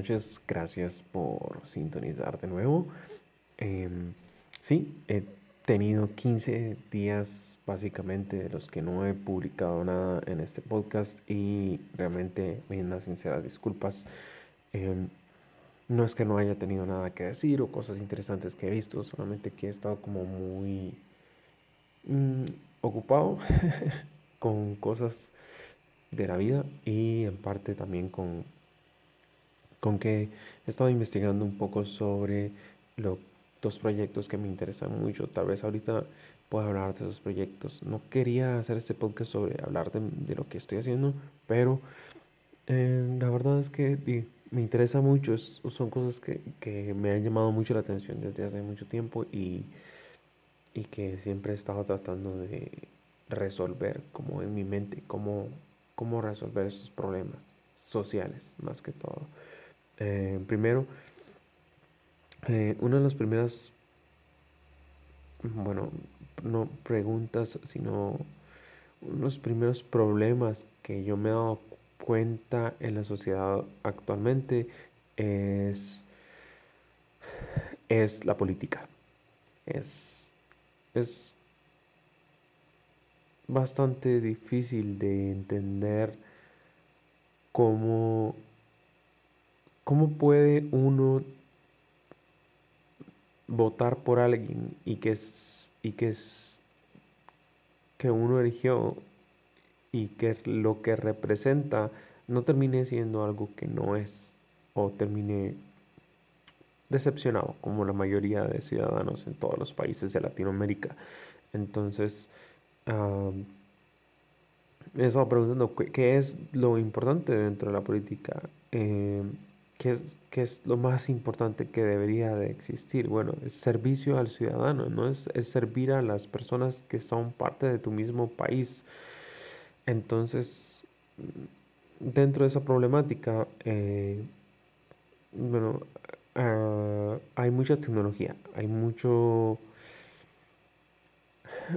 Noches, gracias por sintonizar de nuevo. Em, sí, he tenido 15 días básicamente de los que no he publicado nada en este podcast y realmente unas sinceras disculpas. Em, no es que no haya tenido nada que decir o cosas interesantes que he visto, solamente que he estado como muy mm, ocupado con cosas de la vida y en parte también con con que he estado investigando un poco sobre los dos proyectos que me interesan mucho. Tal vez ahorita pueda hablar de esos proyectos. No quería hacer este podcast sobre hablar de, lo que estoy haciendo, pero eh, la verdad es que me interesa mucho. son cosas que, que, me han llamado mucho la atención desde hace mucho tiempo y, y que siempre he estado tratando de resolver como en mi mente, cómo, cómo resolver esos problemas sociales más que todo. Eh, primero, eh, una de las primeras, bueno, no preguntas, sino unos primeros problemas que yo me he dado cuenta en la sociedad actualmente es, es la política. Es, es bastante difícil de entender cómo ¿Cómo puede uno votar por alguien y que es, y que es que uno eligió y que lo que representa no termine siendo algo que no es o termine decepcionado como la mayoría de ciudadanos en todos los países de Latinoamérica. Entonces, he estado preguntando qué es lo importante dentro de la política. Eh, ¿Qué es, es lo más importante que debería de existir? Bueno, es servicio al ciudadano, ¿no? Es, es servir a las personas que son parte de tu mismo país. Entonces, dentro de esa problemática, eh, bueno, ah, hay mucha tecnología, hay mucho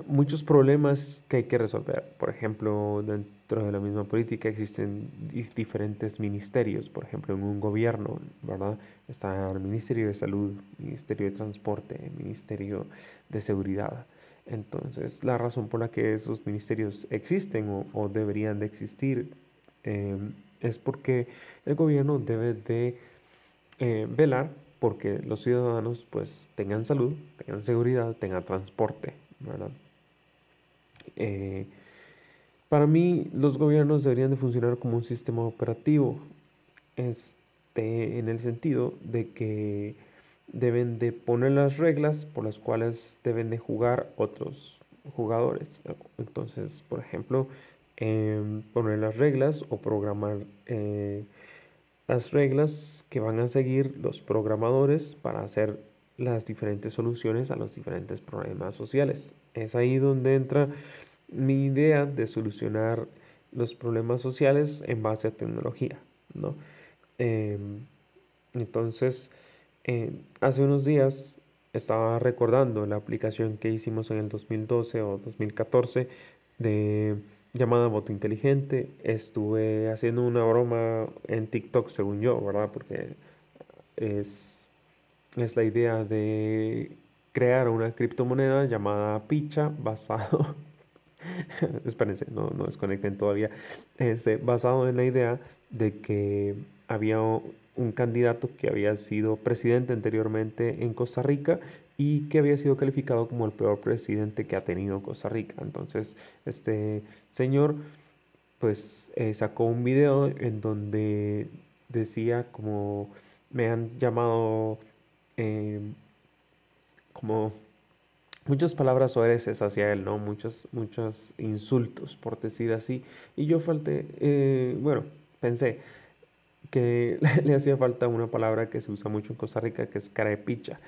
muchos problemas que hay que resolver. Por ejemplo, dentro de la misma política existen diferentes ministerios. Por ejemplo, en un gobierno, ¿verdad? Está el Ministerio de Salud, Ministerio de Transporte, Ministerio de Seguridad. Entonces, la razón por la que esos ministerios existen o, deberían de existir eh, es porque el gobierno debe de eh, velar porque los ciudadanos pues tengan salud, tengan seguridad, tengan transporte, ¿verdad? Eh, para mí, los gobiernos deberían de funcionar como un sistema operativo, este, en el sentido de que deben de poner las reglas por las cuales deben de jugar otros jugadores. Entonces, por ejemplo, em, poner las reglas o programar eh, las reglas que van a seguir los programadores para hacer las diferentes soluciones a los diferentes problemas sociales. Es ahí donde entra mi idea de solucionar los problemas sociales en base a tecnología, ¿no? Em, entonces, eh, hace unos días estaba recordando la aplicación que hicimos en el 2012 o 2014 de llamada voto inteligente. Estuve haciendo una broma en TikTok, según yo, ¿verdad? Porque es, es la idea de crear una criptomoneda llamada Picha basado espérense, no, no desconecten todavía, este, basado en la idea de que había un candidato que había sido presidente anteriormente en Costa Rica y que había sido calificado como el peor presidente que ha tenido Costa Rica. Entonces, este señor pues eh, sacó un video en donde decía como me han llamado eh, como muchas palabras oeces hacia él, ¿no? Muchos, muchos insultos, por decir así. Y yo falté, eh, bueno, pensé que le hacía falta una palabra que se usa mucho en Costa Rica, que es carepicha,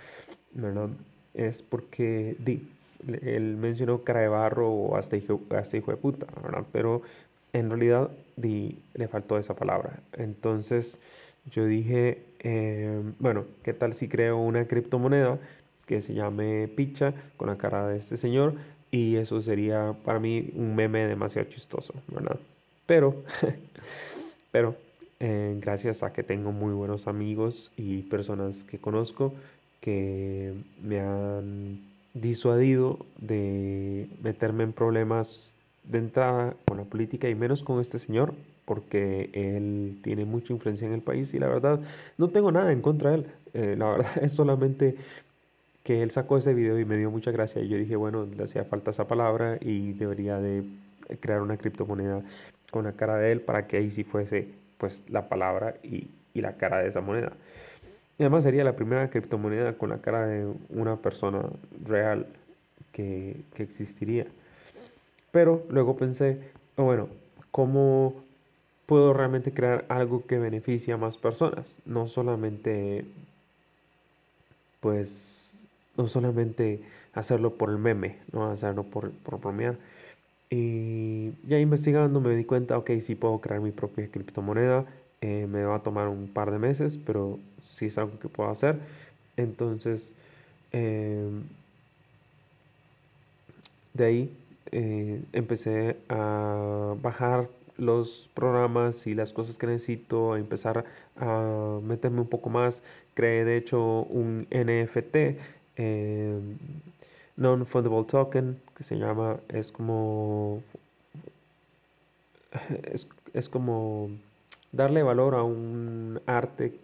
¿verdad? Es porque, di, él mencionó cara de barro o hasta hijo, hasta hijo de puta, ¿verdad? Pero en realidad, di, le faltó esa palabra. Entonces, yo dije, eh, bueno, ¿qué tal si creo una criptomoneda? que se llame Picha con la cara de este señor y eso sería para mí un meme demasiado chistoso, ¿verdad? Pero, pero eh, gracias a que tengo muy buenos amigos y personas que conozco que me han disuadido de meterme en problemas de entrada con la política y menos con este señor porque él tiene mucha influencia en el país y la verdad no tengo nada en contra de él. Eh, la verdad es solamente que él sacó ese video y me dio mucha gracia y yo dije, bueno, le hacía falta esa palabra y debería de crear una criptomoneda con la cara de él para que ahí sí fuese pues la palabra y, y la cara de esa moneda. Y además sería la primera criptomoneda con la cara de una persona real que, que existiría. Pero luego pensé, oh, bueno, ¿cómo puedo realmente crear algo que beneficie a más personas? No solamente, pues, no solamente hacerlo por el meme, no hacerlo por, por bromear. Y ya investigando me di cuenta, ok, sí puedo crear mi propia criptomoneda. Eh, me va a tomar un par de meses, pero sí es algo que puedo hacer. Entonces, em, de ahí eh, empecé a bajar los programas y las cosas que necesito, empezar a meterme un poco más. Creé de hecho un NFT, em, Non-Fundable Token, que se llama, es como, es, es como darle valor a un arte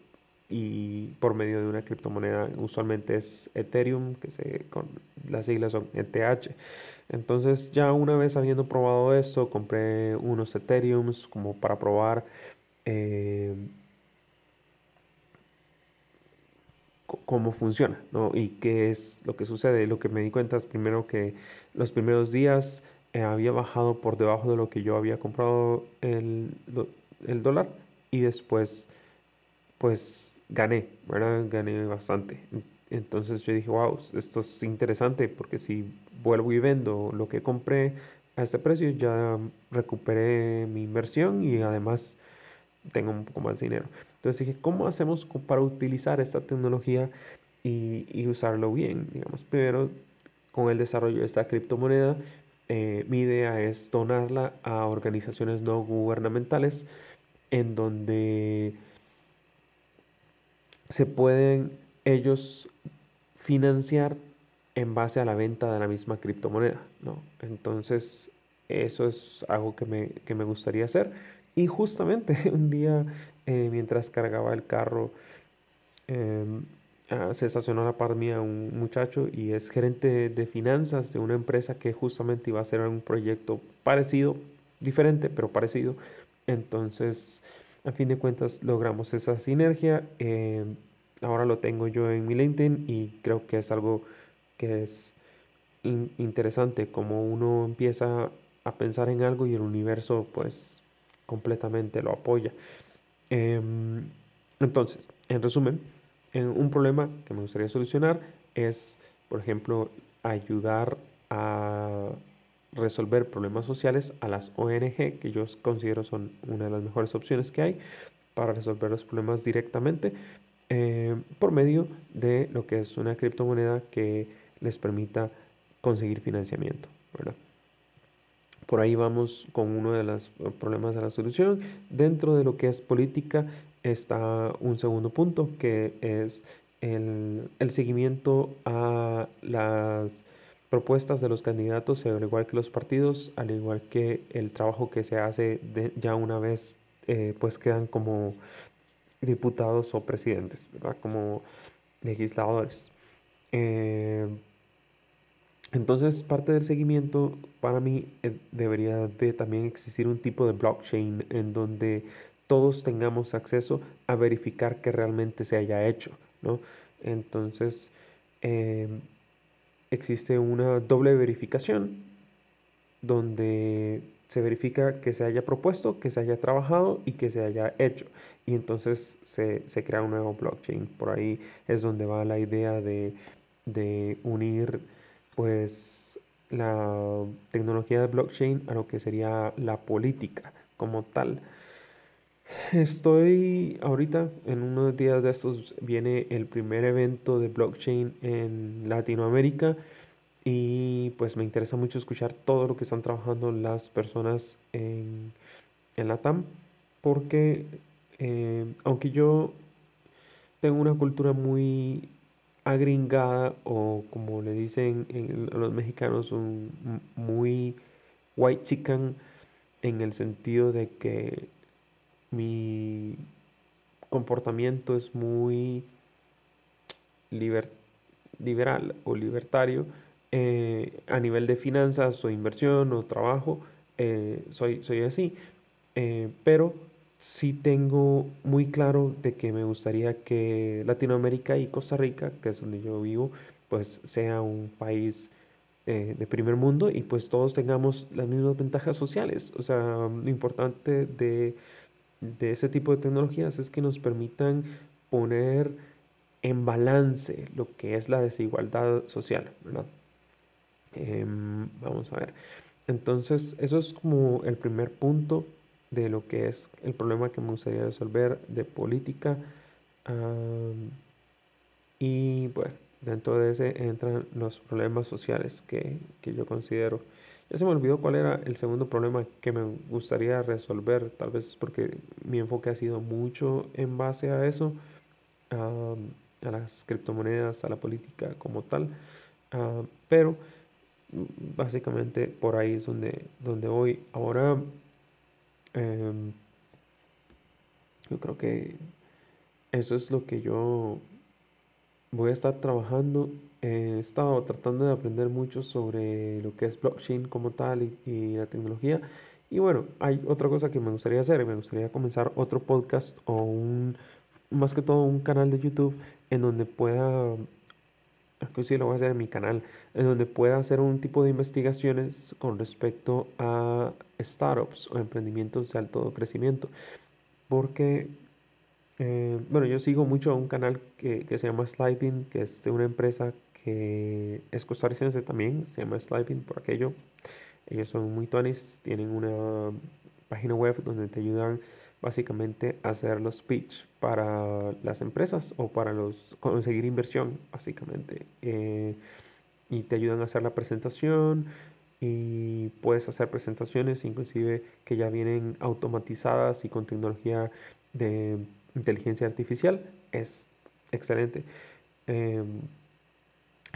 y por medio de una criptomoneda usualmente es Ethereum, que se, con las siglas son ETH. Entonces ya una vez habiendo probado esto, compré unos Ethereums como para probar eh, cómo funciona, ¿no? Y qué es lo que sucede. Lo que me di cuenta es primero que los primeros días eh, había bajado por debajo de lo que yo había comprado el, el dólar y después pues gané, ¿verdad? Gané bastante. Entonces yo dije, wow, esto es interesante porque si vuelvo y vendo lo que compré a este precio, ya recuperé mi inversión y además tengo un poco más de dinero. Entonces dije, ¿cómo hacemos para utilizar esta tecnología y, y usarlo bien? Digamos, primero con el desarrollo de esta criptomoneda, eh, mi idea es donarla a organizaciones no gubernamentales en donde se pueden ellos financiar en base a la venta de la misma criptomoneda, ¿no? Entonces, eso es algo que me, que me gustaría hacer. Y justamente un día, eh, mientras cargaba el carro, em, ah, se estacionó a la par mía un muchacho y es gerente de finanzas de una empresa que justamente iba a hacer un proyecto parecido, diferente, pero parecido. Entonces, a fin de cuentas, logramos esa sinergia. Em, ahora lo tengo yo en mi LinkedIn y creo que es algo que es interesante, como uno empieza a pensar en algo y el universo pues completamente lo apoya. Em, entonces, en resumen, un problema que me gustaría solucionar es, por ejemplo, ayudar a resolver problemas sociales a las ONG, que yo considero son una de las mejores opciones que hay para resolver los problemas directamente eh, por medio de lo que es una criptomoneda que les permita conseguir financiamiento. Por ahí vamos con uno de los problemas de la solución. Dentro de lo que es política está un segundo punto que es el, el seguimiento a las propuestas de los candidatos, al igual que los partidos, al igual que el trabajo que se hace ya una vez eh, pues quedan como diputados o presidentes, ¿verdad? Como legisladores. Eh, entonces, parte del seguimiento para mí eh, debería de también existir un tipo de blockchain en donde todos tengamos acceso a verificar que realmente se haya hecho, ¿no? Entonces, eh, existe una doble verificación donde se verifica que se haya propuesto, que se haya trabajado y que se haya hecho. Y entonces se, crea un nuevo blockchain. Por ahí es donde va la idea de, unir pues la tecnología de blockchain a lo que sería la política como tal. Estoy ahorita en unos días de estos viene el primer evento de blockchain en Latinoamérica y pues me interesa mucho escuchar todo lo que están trabajando las personas en, en la TAM porque eh, aunque yo tengo una cultura muy agringada o como le dicen a los mexicanos, un, muy white chicken en el sentido de que mi comportamiento es muy liberal o libertario eh, a nivel de finanzas o inversión o trabajo, eh, soy, soy así. Eh, pero sí tengo muy claro de que me gustaría que Latinoamérica y Costa Rica, que es donde yo vivo, pues sea un país de primer mundo y pues todos tengamos las mismas ventajas sociales. O sea, lo importante de, de ese tipo de tecnologías es que nos permitan poner en balance lo que es la desigualdad social, ¿verdad? Em, vamos a ver. Entonces, eso es como el primer punto de lo que es el problema que me gustaría resolver de política. y bueno, dentro de ese entran los problemas sociales que, que, yo considero. Ya se me olvidó cuál era el segundo problema que me gustaría resolver, tal vez porque mi enfoque ha sido mucho en base a eso, a las criptomonedas, a la política como tal. Pero básicamente por ahí es donde, donde voy. Ahora, em, yo creo que eso es lo que yo voy a estar trabajando. He estado tratando de aprender mucho sobre lo que es blockchain como tal y, la tecnología. Y bueno, hay otra cosa que me gustaría hacer. Me gustaría comenzar otro podcast o un, más que todo un canal de YouTube en donde pueda que sí lo voy a hacer en mi canal, en donde pueda hacer un tipo de investigaciones con respecto a startups o emprendimientos de alto crecimiento. Porque, eh, bueno, yo sigo mucho a un canal que, que se llama Sliding, que es de una empresa que es costarricense también, se llama Sliding por aquello. Ellos son muy tonis, tienen una página web donde te ayudan básicamente hacer los pitch para las empresas o para los conseguir inversión, básicamente. Eh, y te ayudan a hacer la presentación y puedes hacer presentaciones inclusive que ya vienen automatizadas y con tecnología de inteligencia artificial. Es excelente. Em,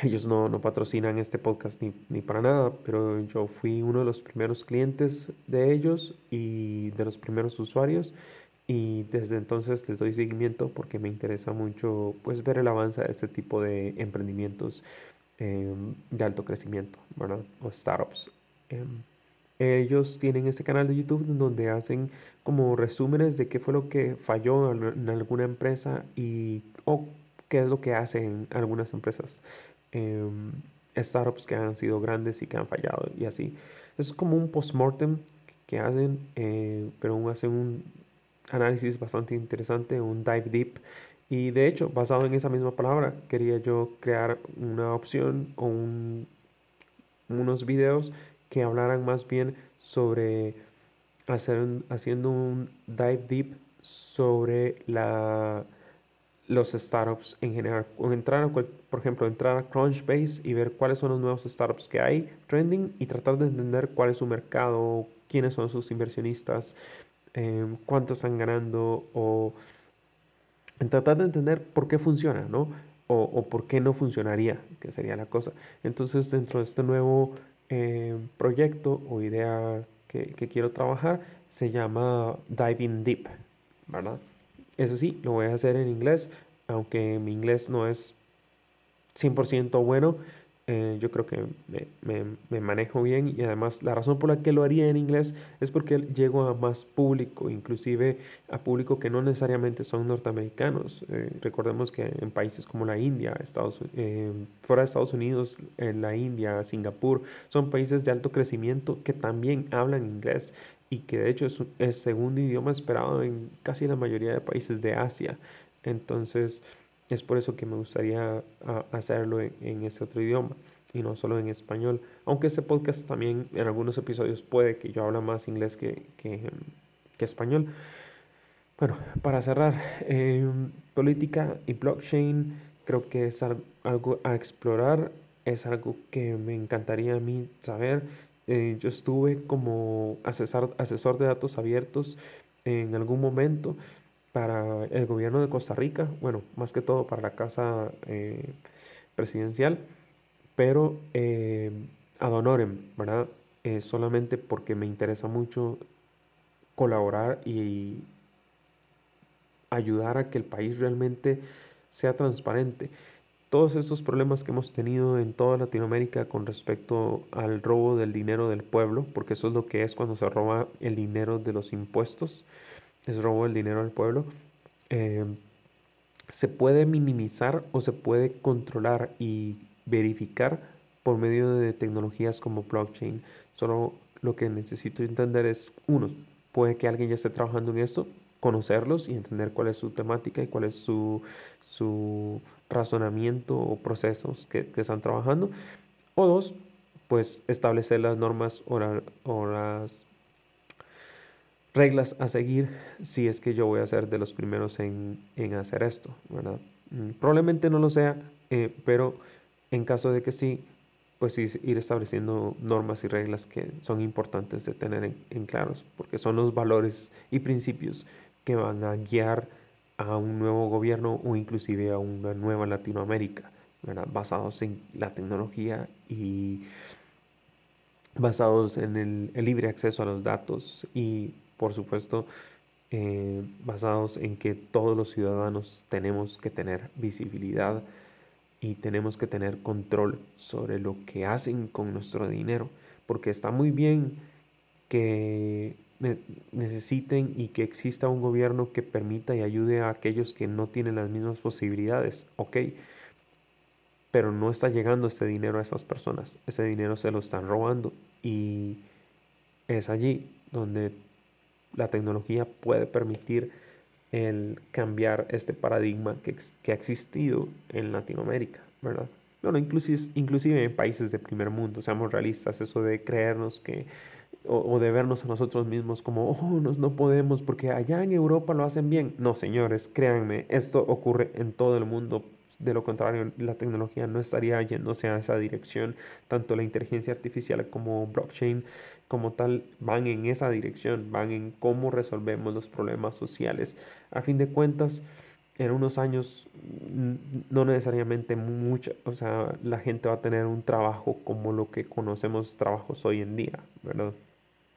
ellos no, no, patrocinan este podcast ni, ni, para nada, pero yo fui uno de los primeros clientes de ellos y de los primeros usuarios y desde entonces les doy seguimiento porque me interesa mucho pues ver el avance de este tipo de emprendimientos em, de alto crecimiento, ¿verdad? O startups. Em, ellos tienen este canal de YouTube donde hacen como resúmenes de qué fue lo que falló en alguna empresa y o qué es lo que hacen algunas empresas. Em, startups que han sido grandes y que han fallado y así. Es como un postmortem que hacen, eh, pero hacen un análisis bastante interesante, un dive deep. Y de hecho, basado en esa misma palabra, quería yo crear una opción o un, unos videos que hablaran más bien sobre hacer, haciendo un dive deep sobre la los startups en general. Entrar, por ejemplo, entrar a Crunchbase y ver cuáles son los nuevos startups que hay trending y tratar de entender cuál es su mercado, quiénes son sus inversionistas, em, cuántos están ganando o tratar de entender por qué funciona, ¿no? O, o, por qué no funcionaría, que sería la cosa. Entonces, dentro de este nuevo em, proyecto o idea que, que quiero trabajar, se llama Diving Deep, ¿verdad? Eso sí, lo voy a hacer en inglés, aunque mi inglés no es 100% bueno. Eh, yo creo que me, manejo bien y además la razón por la que lo haría en inglés es porque llego a más público, inclusive a público que no necesariamente son norteamericanos. Eh, recordemos que en países como la India, Estados, eh, fuera de Estados Unidos, la India, Singapur, son países de alto crecimiento que también hablan inglés y que de hecho es el segundo idioma esperado en casi la mayoría de países de Asia. Entonces es por eso que me gustaría hacerlo en, este otro idioma y no solo en español. Aunque este podcast también en algunos episodios puede que yo hable más inglés que, que, español. Bueno, para cerrar, em, política y blockchain creo que es algo a explorar, es algo que me encantaría a mí saber eh, yo estuve como asesor, asesor de datos abiertos en algún momento, para el gobierno de Costa Rica, bueno, más que todo para la casa eh, presidencial, pero eh, ad honorem, ¿verdad? solamente porque me interesa mucho colaborar y ayudar a que el país realmente sea transparente. Todos estos problemas que hemos tenido en toda Latinoamérica con respecto al robo del dinero del pueblo, porque eso es lo que es cuando se roba el dinero de los impuestos, es robo del dinero del pueblo, eh, se puede minimizar o se puede controlar y verificar por medio de tecnologías como blockchain. Solo lo que necesito entender es, uno, puede que alguien ya esté trabajando en esto, conocerlos y entender cuál es su temática y cuál es su, su razonamiento o procesos que, están trabajando. O dos, pues establecer las normas o, o, las reglas a seguir si es que yo voy a ser de los primeros en, en hacer esto, ¿verdad? Mm, probablemente no lo sea, eh, pero en caso de que sí, pues ir estableciendo normas y reglas que son importantes de tener en, claros, porque son los valores y principios que van a guiar a un nuevo gobierno o inclusive a una nueva Latinoamérica, basados en la tecnología y basados en el, libre acceso a los datos y por supuesto eh, basados en que todos los ciudadanos tenemos que tener visibilidad y tenemos que tener control sobre lo que hacen con nuestro dinero, porque está muy bien que necesiten y que exista un gobierno que permita y ayude a aquellos que no tienen las mismas posibilidades, ok, pero no está llegando este dinero a esas personas, ese dinero se lo están robando y es allí donde la tecnología puede permitir el cambiar este paradigma que, que ha existido en Latinoamérica, ¿verdad? Bueno, inclusive, inclusive en países de primer mundo, seamos realistas, eso de creernos que, o, de vernos a nosotros mismos como, oh, nos, no podemos porque allá en Europa lo hacen bien. No, señores, créanme, esto ocurre en todo el mundo de lo contrario, la tecnología no estaría yéndose a esa dirección. Tanto la inteligencia artificial como blockchain como tal van en esa dirección, van en cómo resolvemos los problemas sociales. A fin de cuentas, en unos años no necesariamente mucha, o sea, la gente va a tener un trabajo como lo que conocemos trabajos hoy en día, ¿verdad?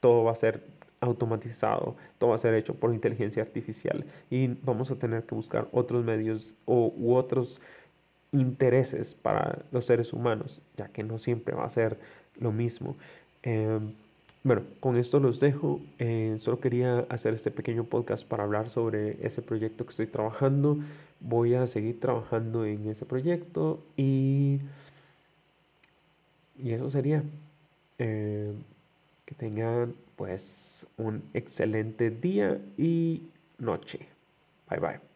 Todo va a ser automatizado, todo va a ser hecho por inteligencia artificial y vamos a tener que buscar otros medios o, u otros intereses para los seres humanos, ya que no siempre va a ser lo mismo. Em, bueno, con esto los dejo. Eh, solo quería hacer este pequeño podcast para hablar sobre ese proyecto que estoy trabajando. Voy a seguir trabajando en ese proyecto y, y eso sería. Eh, que tengan pues un excelente día y noche. Bye bye.